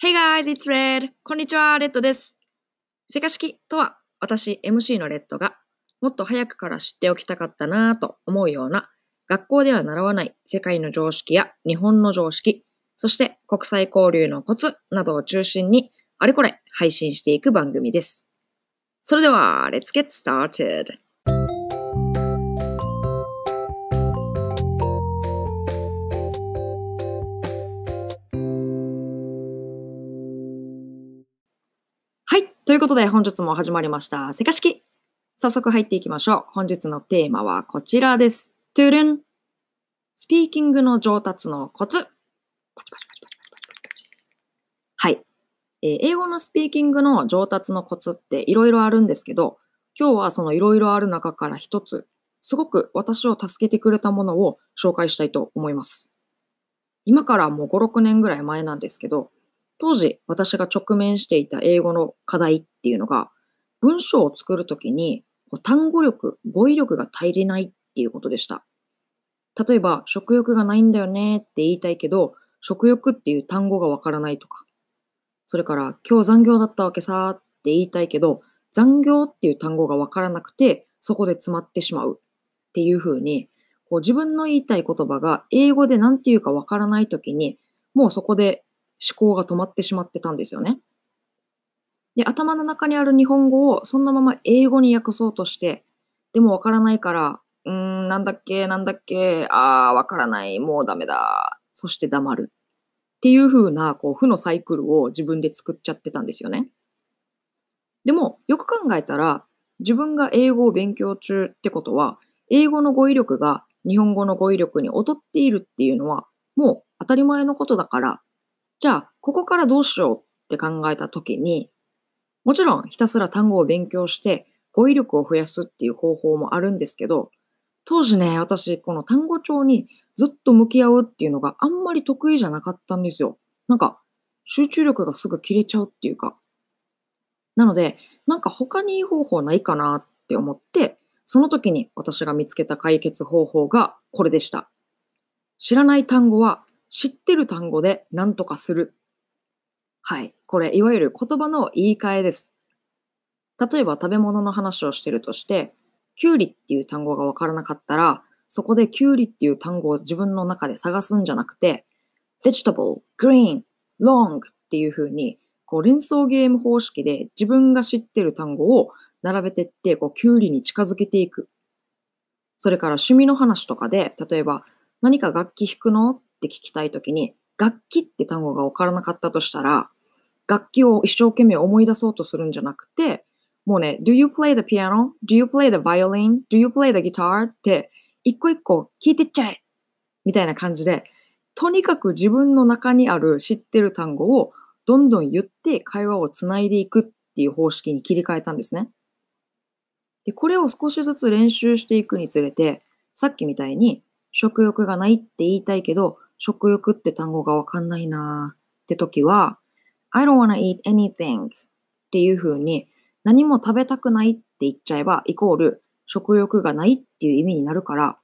Hey guys, it's Red! こんにちは、レッドです。セカ式とは、私 MC のレッドがもっと早くから知っておきたかったなぁと思うような学校では習わない世界の常識や日本の常識、そして国際交流のコツなどを中心にあれこれ配信していく番組です。それでは、Let's get started! ということで本日も始まりました。せか式早速入っていきましょう。本日のテーマはこちらです。トゥルンスピーキングの上達のコツはい、えー、英語のスピーキングの上達のコツっていろいろあるんですけど、今日はそのいろいろある中から一つ、すごく私を助けてくれたものを紹介したいと思います。今からもう5、6年ぐらい前なんですけど、当時私が直面していた英語の課題っていうのが、文章を作るときに単語力、語彙力が足りないっていうことでした。例えば、食欲がないんだよねって言いたいけど、食欲っていう単語がわからないとか、それから今日残業だったわけさって言いたいけど、残業っていう単語がわからなくて、そこで詰まってしまうっていうふうに、自分の言いたい言葉が英語で何て言うかわからないときに、もうそこで思考が止まってしまってたんですよね。で、頭の中にある日本語をそのまま英語に訳そうとして、でもわからないから、うーん、なんだっけ、なんだっけ、あー、わからない、もうダメだ。そして黙る。っていう風な、こう、負のサイクルを自分で作っちゃってたんですよね。でも、よく考えたら、自分が英語を勉強中ってことは、英語の語彙力が日本語の語彙力に劣っているっていうのは、もう当たり前のことだから、じゃあ、ここからどうしようって考えたときに、もちろんひたすら単語を勉強して語彙力を増やすっていう方法もあるんですけど、当時ね、私、この単語帳にずっと向き合うっていうのがあんまり得意じゃなかったんですよ。なんか、集中力がすぐ切れちゃうっていうか。なので、なんか他にいい方法ないかなって思って、その時に私が見つけた解決方法がこれでした。知らない単語は知ってる単語で何とかする。はい。これ、いわゆる言葉の言い換えです。例えば食べ物の話をしてるとして、キュウリっていう単語がわからなかったら、そこでキュウリっていう単語を自分の中で探すんじゃなくて、vegetable, green, long っていう風に、こう連想ゲーム方式で自分が知ってる単語を並べてって、こうキュウリに近づけていく。それから趣味の話とかで、例えば何か楽器弾くの？っって聞きたいときに、楽器って単語がわからなかったとしたら、楽器を一生懸命思い出そうとするんじゃなくて、もうね、Do you play the piano? Do you play the violin? Do you play the guitar? って、一個一個聞いてっちゃえみたいな感じで、とにかく自分の中にある知ってる単語をどんどん言って会話をつないでいくっていう方式に切り替えたんですね。で、これを少しずつ練習していくにつれて、さっきみたいに食欲がないって言いたいけど、食欲って単語がわかんないなーって時は、I don't wanna eat anything っていう風に何も食べたくないって言っちゃえばイコール食欲がないっていう意味になるから、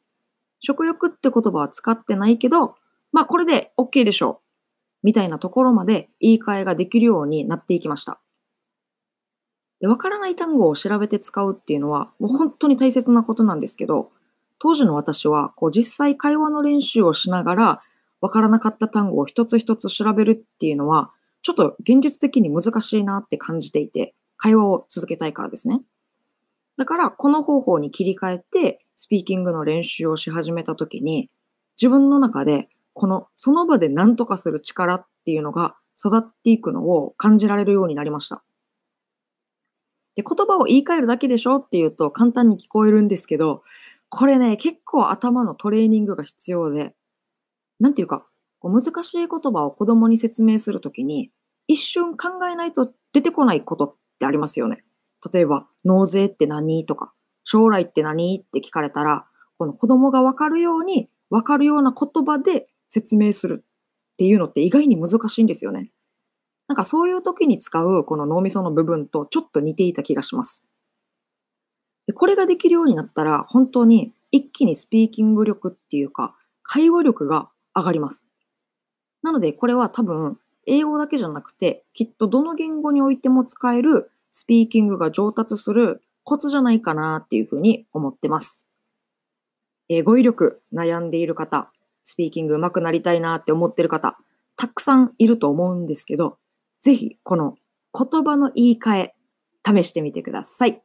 食欲って言葉は使ってないけど、まあこれで OK でしょう。みたいなところまで言い換えができるようになっていきました。で、わからない単語を調べて使うっていうのはもう本当に大切なことなんですけど、当時の私はこう実際会話の練習をしながらわからなかった単語を一つ一つ調べるっていうのはちょっと現実的に難しいなって感じていて、会話を続けたいからですね。だから、この方法に切り替えて、スピーキングの練習をし始めたときに、自分の中で、この、その場で何とかする力っていうのが育っていくのを感じられるようになりました。で、言葉を言い換えるだけでしょっていうと簡単に聞こえるんですけど、これね、結構頭のトレーニングが必要で、なんていうか、こう難しい言葉を子供に説明するときに、一瞬考えないと出てこないことってありますよね。例えば、納税って何とか、将来って何って聞かれたら、この子供がわかるように、わかるような言葉で説明するっていうのって意外に難しいんですよね。なんかそういう時に使うこの脳みその部分とちょっと似ていた気がします。でこれができるようになったら、本当に一気にスピーキング力っていうか、会話力が上がります。なので、これは多分、英語だけじゃなくて、きっとどの言語においても使えるスピーキングが上達するコツじゃないかなっていうふうに思ってます。え語彙力悩んでいる方、スピーキング上手くなりたいなって思ってる方、たくさんいると思うんですけど、ぜひこの言葉の言い換え、試してみてください。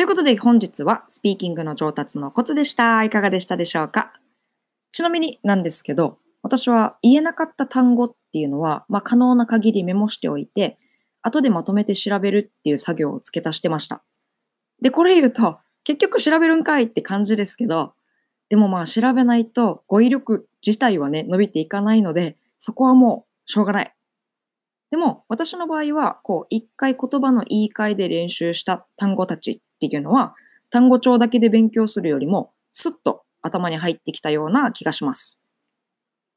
ということで本日はスピーキングの上達のコツでした。いかがでしたでしょうか？ちなみになんですけど、私は言えなかった単語っていうのは、まあ、可能な限りメモしておいて、後でまとめて調べるっていう作業を付け足してました。で、これ言うと、結局調べるんかいって感じですけど、でもまあ調べないと語彙力自体はね、伸びていかないので、そこはもうしょうがない。でも私の場合は、こう一回言葉の言い換えで練習した単語たちっていうのは、単語帳だけで勉強するよりも、スッと頭に入ってきたような気がします。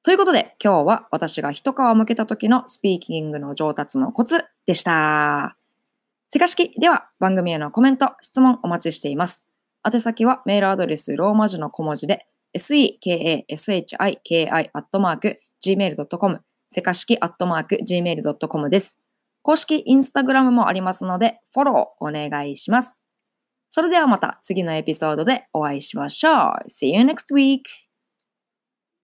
ということで、今日は私が一皮向けた時のスピーキングの上達のコツでした。せかしきでは番組へのコメント、質問お待ちしています。宛先はメールアドレスローマ字の小文字で sekashiki.gmail.com せかしき .gmail.com です。公式インスタグラムもありますので、フォローお願いします。それではまた次のエピソードでお会いしましょう。See you next week!